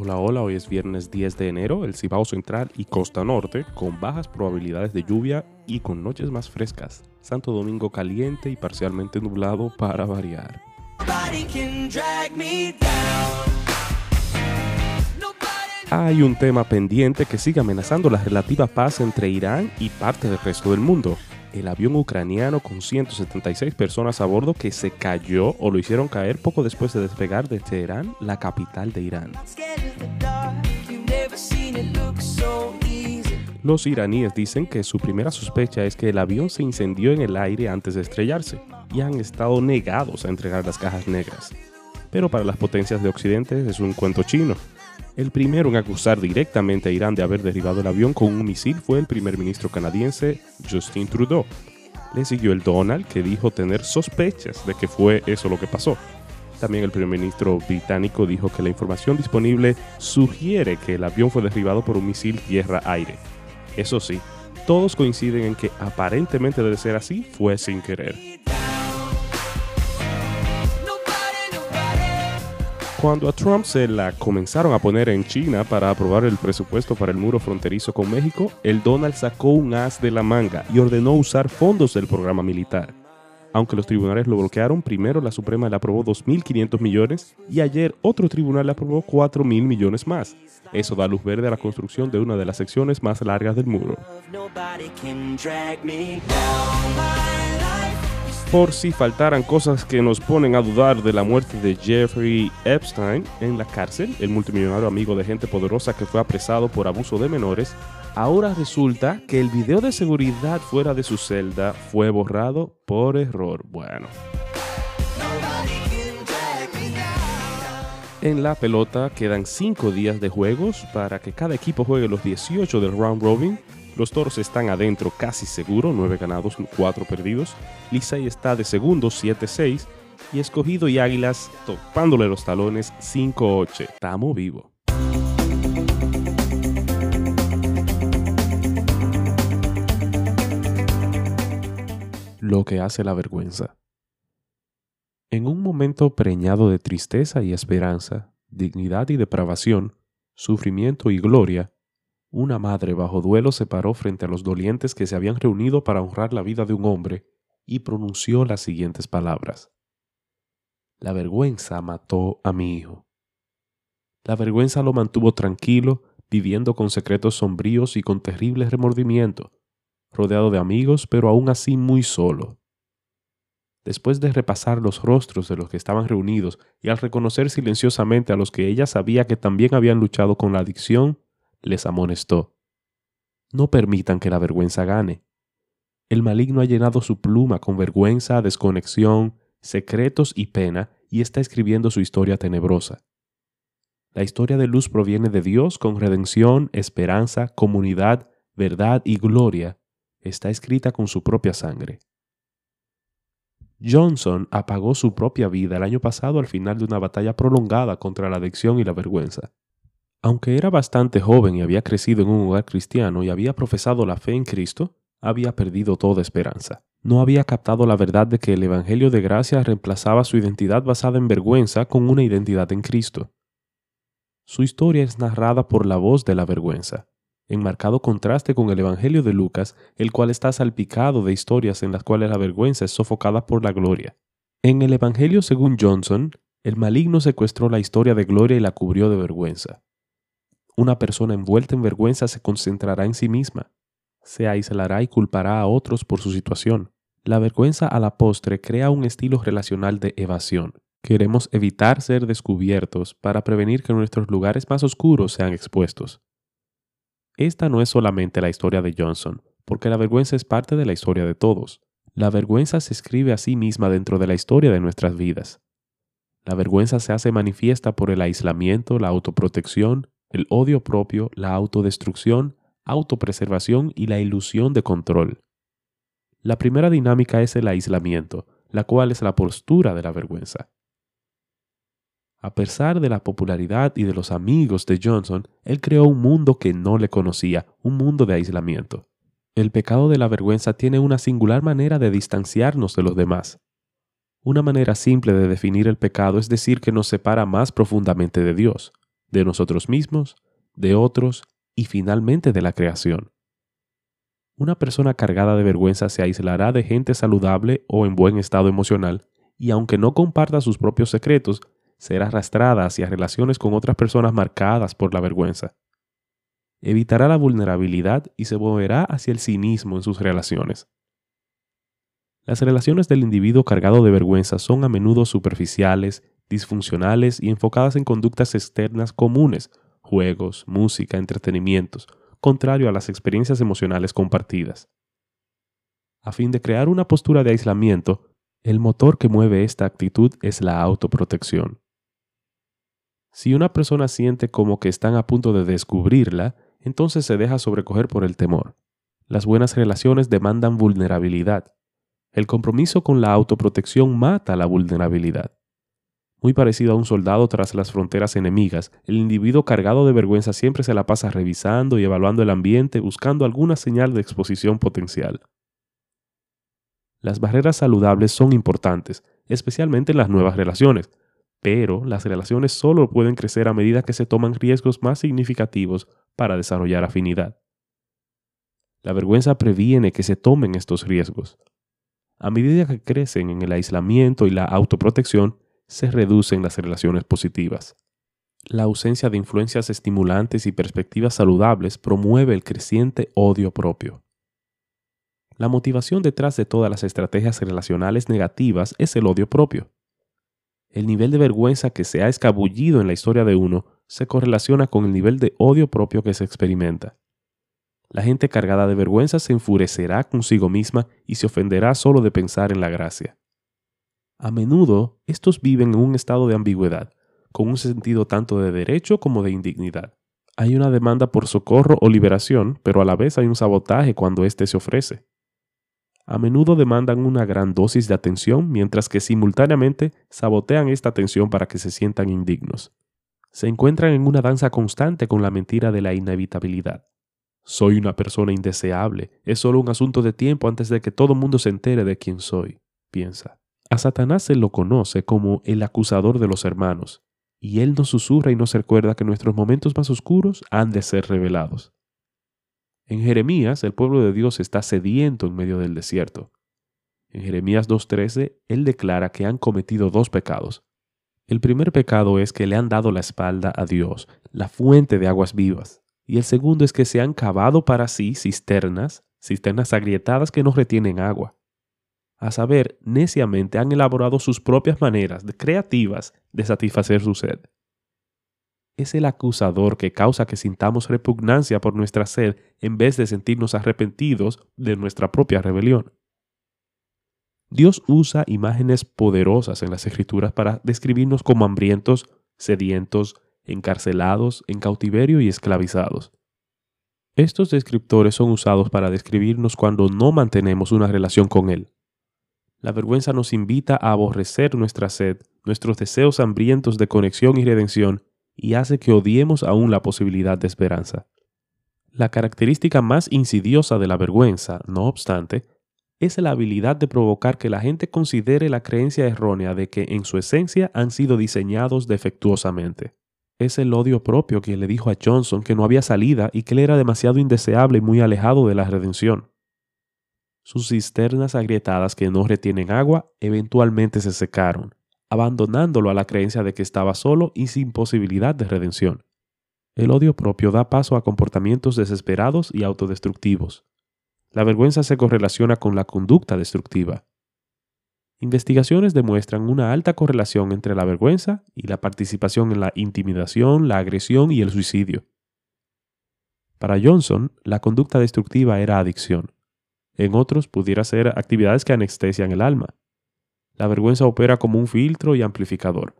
Hola, hola, hoy es viernes 10 de enero, el Cibao Central y Costa Norte, con bajas probabilidades de lluvia y con noches más frescas. Santo Domingo caliente y parcialmente nublado para variar. Hay un tema pendiente que sigue amenazando la relativa paz entre Irán y parte del resto del mundo. El avión ucraniano con 176 personas a bordo que se cayó o lo hicieron caer poco después de despegar de Teherán, la capital de Irán. Los iraníes dicen que su primera sospecha es que el avión se incendió en el aire antes de estrellarse y han estado negados a entregar las cajas negras. Pero para las potencias de Occidente es un cuento chino. El primero en acusar directamente a Irán de haber derribado el avión con un misil fue el primer ministro canadiense Justin Trudeau. Le siguió el Donald, que dijo tener sospechas de que fue eso lo que pasó. También el primer ministro británico dijo que la información disponible sugiere que el avión fue derribado por un misil tierra-aire. Eso sí, todos coinciden en que aparentemente debe ser así, fue sin querer. Cuando a Trump se la comenzaron a poner en China para aprobar el presupuesto para el muro fronterizo con México, el Donald sacó un as de la manga y ordenó usar fondos del programa militar. Aunque los tribunales lo bloquearon, primero la Suprema le aprobó 2.500 millones y ayer otro tribunal le aprobó 4.000 millones más. Eso da luz verde a la construcción de una de las secciones más largas del muro. Por si faltaran cosas que nos ponen a dudar de la muerte de Jeffrey Epstein en la cárcel, el multimillonario amigo de gente poderosa que fue apresado por abuso de menores, ahora resulta que el video de seguridad fuera de su celda fue borrado por error. Bueno. En la pelota quedan 5 días de juegos para que cada equipo juegue los 18 del round robin los toros están adentro casi seguro, 9 ganados, 4 perdidos. Licey está de segundo, 7-6. Y escogido y águilas topándole los talones, 5-8. Estamos vivo. Lo que hace la vergüenza. En un momento preñado de tristeza y esperanza, dignidad y depravación, sufrimiento y gloria, una madre bajo duelo se paró frente a los dolientes que se habían reunido para honrar la vida de un hombre y pronunció las siguientes palabras. La vergüenza mató a mi hijo. La vergüenza lo mantuvo tranquilo, viviendo con secretos sombríos y con terribles remordimientos, rodeado de amigos, pero aún así muy solo. Después de repasar los rostros de los que estaban reunidos y al reconocer silenciosamente a los que ella sabía que también habían luchado con la adicción, les amonestó. No permitan que la vergüenza gane. El maligno ha llenado su pluma con vergüenza, desconexión, secretos y pena y está escribiendo su historia tenebrosa. La historia de luz proviene de Dios con redención, esperanza, comunidad, verdad y gloria. Está escrita con su propia sangre. Johnson apagó su propia vida el año pasado al final de una batalla prolongada contra la adicción y la vergüenza. Aunque era bastante joven y había crecido en un hogar cristiano y había profesado la fe en Cristo, había perdido toda esperanza. No había captado la verdad de que el Evangelio de gracia reemplazaba su identidad basada en vergüenza con una identidad en Cristo. Su historia es narrada por la voz de la vergüenza, en marcado contraste con el Evangelio de Lucas, el cual está salpicado de historias en las cuales la vergüenza es sofocada por la gloria. En el Evangelio según Johnson, el maligno secuestró la historia de gloria y la cubrió de vergüenza. Una persona envuelta en vergüenza se concentrará en sí misma, se aislará y culpará a otros por su situación. La vergüenza a la postre crea un estilo relacional de evasión. Queremos evitar ser descubiertos para prevenir que nuestros lugares más oscuros sean expuestos. Esta no es solamente la historia de Johnson, porque la vergüenza es parte de la historia de todos. La vergüenza se escribe a sí misma dentro de la historia de nuestras vidas. La vergüenza se hace manifiesta por el aislamiento, la autoprotección, el odio propio, la autodestrucción, autopreservación y la ilusión de control. La primera dinámica es el aislamiento, la cual es la postura de la vergüenza. A pesar de la popularidad y de los amigos de Johnson, él creó un mundo que no le conocía, un mundo de aislamiento. El pecado de la vergüenza tiene una singular manera de distanciarnos de los demás. Una manera simple de definir el pecado es decir que nos separa más profundamente de Dios. De nosotros mismos, de otros y finalmente de la creación. Una persona cargada de vergüenza se aislará de gente saludable o en buen estado emocional y aunque no comparta sus propios secretos, será arrastrada hacia relaciones con otras personas marcadas por la vergüenza. Evitará la vulnerabilidad y se moverá hacia el cinismo en sus relaciones. Las relaciones del individuo cargado de vergüenza son a menudo superficiales, disfuncionales y enfocadas en conductas externas comunes, juegos, música, entretenimientos, contrario a las experiencias emocionales compartidas. A fin de crear una postura de aislamiento, el motor que mueve esta actitud es la autoprotección. Si una persona siente como que están a punto de descubrirla, entonces se deja sobrecoger por el temor. Las buenas relaciones demandan vulnerabilidad. El compromiso con la autoprotección mata la vulnerabilidad. Muy parecido a un soldado tras las fronteras enemigas, el individuo cargado de vergüenza siempre se la pasa revisando y evaluando el ambiente buscando alguna señal de exposición potencial. Las barreras saludables son importantes, especialmente en las nuevas relaciones, pero las relaciones solo pueden crecer a medida que se toman riesgos más significativos para desarrollar afinidad. La vergüenza previene que se tomen estos riesgos. A medida que crecen en el aislamiento y la autoprotección, se reducen las relaciones positivas. La ausencia de influencias estimulantes y perspectivas saludables promueve el creciente odio propio. La motivación detrás de todas las estrategias relacionales negativas es el odio propio. El nivel de vergüenza que se ha escabullido en la historia de uno se correlaciona con el nivel de odio propio que se experimenta. La gente cargada de vergüenza se enfurecerá consigo misma y se ofenderá solo de pensar en la gracia. A menudo, estos viven en un estado de ambigüedad, con un sentido tanto de derecho como de indignidad. Hay una demanda por socorro o liberación, pero a la vez hay un sabotaje cuando éste se ofrece. A menudo demandan una gran dosis de atención, mientras que simultáneamente sabotean esta atención para que se sientan indignos. Se encuentran en una danza constante con la mentira de la inevitabilidad. Soy una persona indeseable, es solo un asunto de tiempo antes de que todo el mundo se entere de quién soy, piensa. A Satanás se lo conoce como el acusador de los hermanos, y él nos susurra y nos recuerda que nuestros momentos más oscuros han de ser revelados. En Jeremías, el pueblo de Dios está sediento en medio del desierto. En Jeremías 2.13, él declara que han cometido dos pecados. El primer pecado es que le han dado la espalda a Dios, la fuente de aguas vivas. Y el segundo es que se han cavado para sí cisternas, cisternas agrietadas que no retienen agua a saber, neciamente han elaborado sus propias maneras creativas de satisfacer su sed. Es el acusador que causa que sintamos repugnancia por nuestra sed en vez de sentirnos arrepentidos de nuestra propia rebelión. Dios usa imágenes poderosas en las escrituras para describirnos como hambrientos, sedientos, encarcelados, en cautiverio y esclavizados. Estos descriptores son usados para describirnos cuando no mantenemos una relación con Él, la vergüenza nos invita a aborrecer nuestra sed, nuestros deseos hambrientos de conexión y redención, y hace que odiemos aún la posibilidad de esperanza. La característica más insidiosa de la vergüenza, no obstante, es la habilidad de provocar que la gente considere la creencia errónea de que en su esencia han sido diseñados defectuosamente. Es el odio propio que le dijo a Johnson que no había salida y que él era demasiado indeseable y muy alejado de la redención. Sus cisternas agrietadas que no retienen agua eventualmente se secaron, abandonándolo a la creencia de que estaba solo y sin posibilidad de redención. El odio propio da paso a comportamientos desesperados y autodestructivos. La vergüenza se correlaciona con la conducta destructiva. Investigaciones demuestran una alta correlación entre la vergüenza y la participación en la intimidación, la agresión y el suicidio. Para Johnson, la conducta destructiva era adicción. En otros pudiera ser actividades que anestesian el alma. La vergüenza opera como un filtro y amplificador.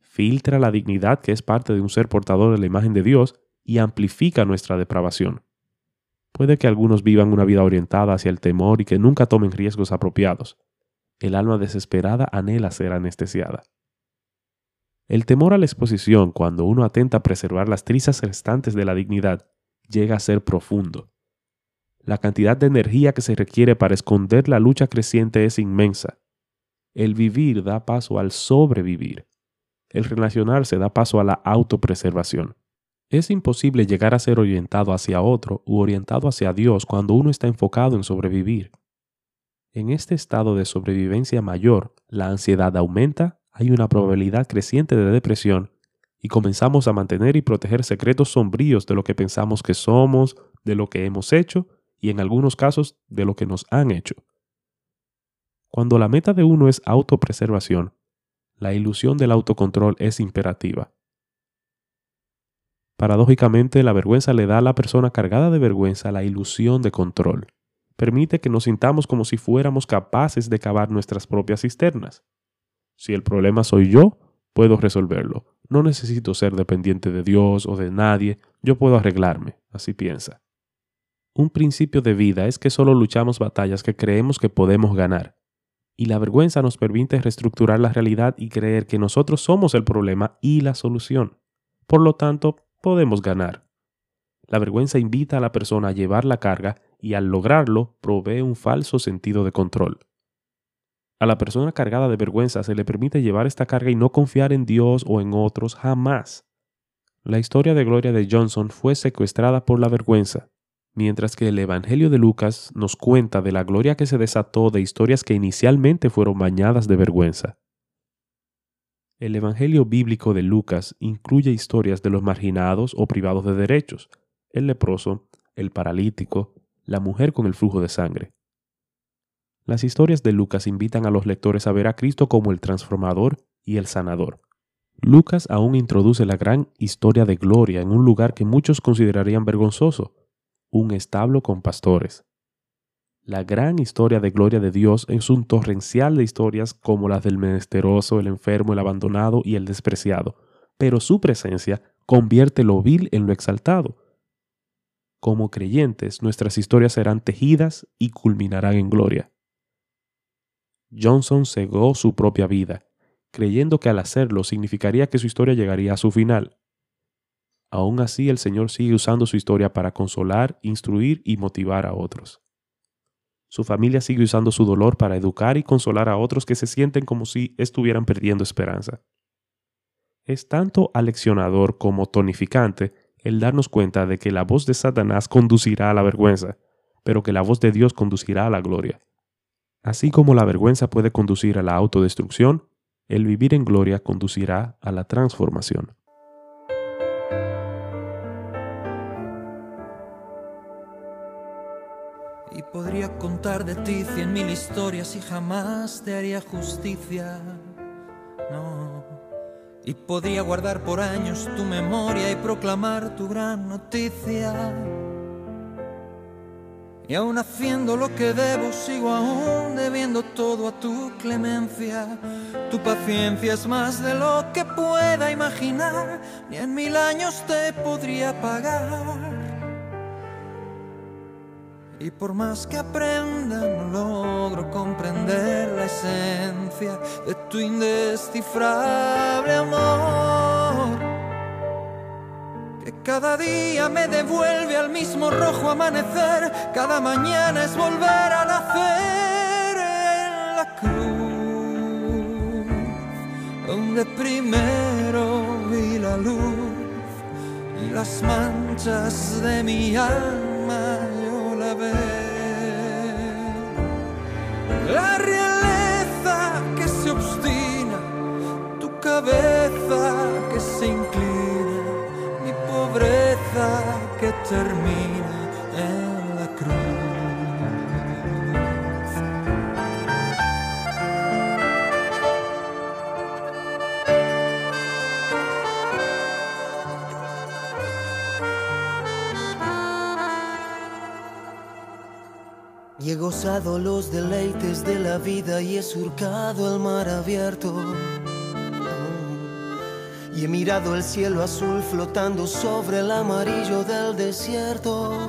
Filtra la dignidad que es parte de un ser portador de la imagen de Dios y amplifica nuestra depravación. Puede que algunos vivan una vida orientada hacia el temor y que nunca tomen riesgos apropiados. El alma desesperada anhela ser anestesiada. El temor a la exposición, cuando uno atenta a preservar las trizas restantes de la dignidad, llega a ser profundo. La cantidad de energía que se requiere para esconder la lucha creciente es inmensa. El vivir da paso al sobrevivir. el relacionarse da paso a la autopreservación. Es imposible llegar a ser orientado hacia otro u orientado hacia Dios cuando uno está enfocado en sobrevivir. En este estado de sobrevivencia mayor, la ansiedad aumenta, hay una probabilidad creciente de depresión y comenzamos a mantener y proteger secretos sombríos de lo que pensamos que somos, de lo que hemos hecho y en algunos casos de lo que nos han hecho. Cuando la meta de uno es autopreservación, la ilusión del autocontrol es imperativa. Paradójicamente, la vergüenza le da a la persona cargada de vergüenza la ilusión de control. Permite que nos sintamos como si fuéramos capaces de cavar nuestras propias cisternas. Si el problema soy yo, puedo resolverlo. No necesito ser dependiente de Dios o de nadie, yo puedo arreglarme, así piensa. Un principio de vida es que solo luchamos batallas que creemos que podemos ganar. Y la vergüenza nos permite reestructurar la realidad y creer que nosotros somos el problema y la solución. Por lo tanto, podemos ganar. La vergüenza invita a la persona a llevar la carga y al lograrlo provee un falso sentido de control. A la persona cargada de vergüenza se le permite llevar esta carga y no confiar en Dios o en otros jamás. La historia de Gloria de Johnson fue secuestrada por la vergüenza, mientras que el Evangelio de Lucas nos cuenta de la gloria que se desató de historias que inicialmente fueron bañadas de vergüenza. El Evangelio bíblico de Lucas incluye historias de los marginados o privados de derechos, el leproso, el paralítico, la mujer con el flujo de sangre. Las historias de Lucas invitan a los lectores a ver a Cristo como el transformador y el sanador. Lucas aún introduce la gran historia de gloria en un lugar que muchos considerarían vergonzoso, un establo con pastores. La gran historia de gloria de Dios es un torrencial de historias como las del menesteroso, el enfermo, el abandonado y el despreciado, pero su presencia convierte lo vil en lo exaltado. Como creyentes, nuestras historias serán tejidas y culminarán en gloria. Johnson cegó su propia vida, creyendo que al hacerlo significaría que su historia llegaría a su final. Aún así, el Señor sigue usando su historia para consolar, instruir y motivar a otros. Su familia sigue usando su dolor para educar y consolar a otros que se sienten como si estuvieran perdiendo esperanza. Es tanto aleccionador como tonificante el darnos cuenta de que la voz de Satanás conducirá a la vergüenza, pero que la voz de Dios conducirá a la gloria. Así como la vergüenza puede conducir a la autodestrucción, el vivir en gloria conducirá a la transformación. Podría contar de ti cien mil historias y jamás te haría justicia. No. Y podría guardar por años tu memoria y proclamar tu gran noticia. Y aún haciendo lo que debo, sigo aún debiendo todo a tu clemencia. Tu paciencia es más de lo que pueda imaginar, ni en mil años te podría pagar. Y por más que aprenda, no logro comprender la esencia de tu indescifrable amor. Que cada día me devuelve al mismo rojo amanecer, cada mañana es volver a nacer en la cruz, donde primero vi la luz y las manchas de mi alma la realeza que se obstina, tu cabeza que se inclina, mi pobreza que termina gozado los deleites de la vida y he surcado el mar abierto. Y he mirado el cielo azul flotando sobre el amarillo del desierto.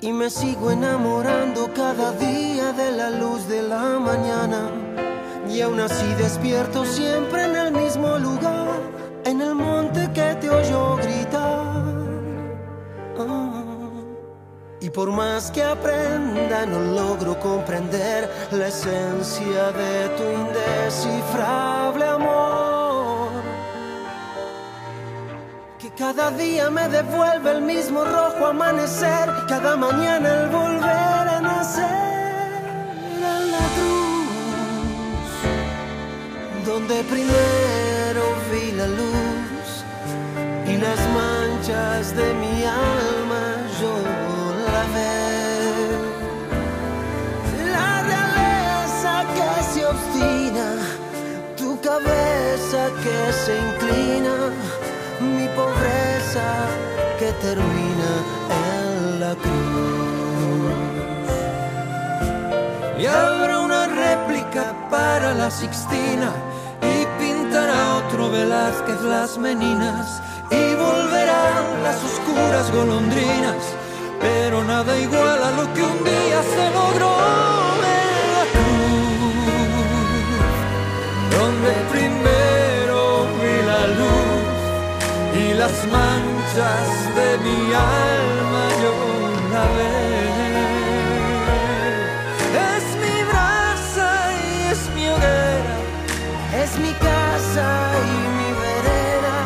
Y me sigo enamorando cada día de la luz de la mañana. Y aún así despierto siempre en el mismo lugar, en el monte que te oyó gritar. Por más que aprenda no logro comprender la esencia de tu indescifrable amor. Que cada día me devuelve el mismo rojo amanecer, cada mañana el volver a nacer en la cruz, donde primero vi la luz y las manchas de mi alma yo que se inclina, mi pobreza que termina en la cruz. Y habrá una réplica para la Sixtina y pintará otro Velázquez las meninas y volverán las oscuras golondrinas pero nada igual a lo que un día se logró las manchas de mi alma yo la Es mi brasa y es mi hoguera, es mi casa y mi vereda,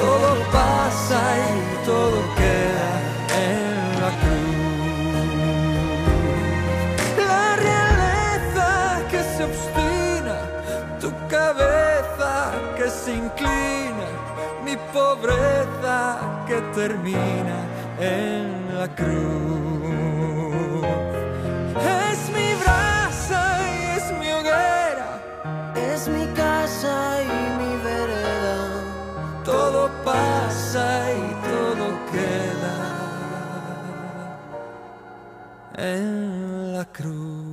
todo pasa y todo queda la realeza que se obstina, tu cabeza que se inclina, pobreza que termina en la cruz. Es mi brasa y es mi hoguera, es mi casa y mi vereda. Todo pasa y todo queda en la cruz.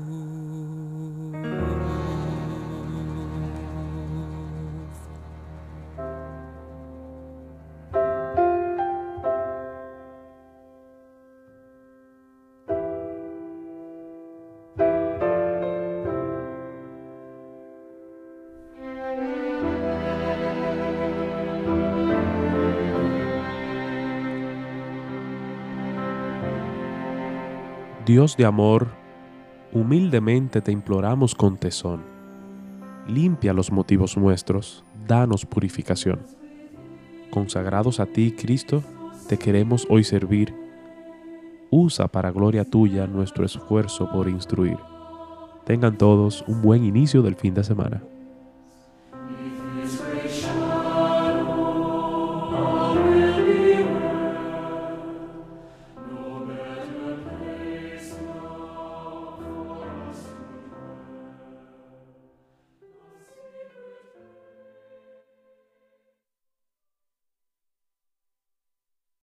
Dios de amor, humildemente te imploramos con tesón. Limpia los motivos nuestros, danos purificación. Consagrados a ti, Cristo, te queremos hoy servir. Usa para gloria tuya nuestro esfuerzo por instruir. Tengan todos un buen inicio del fin de semana.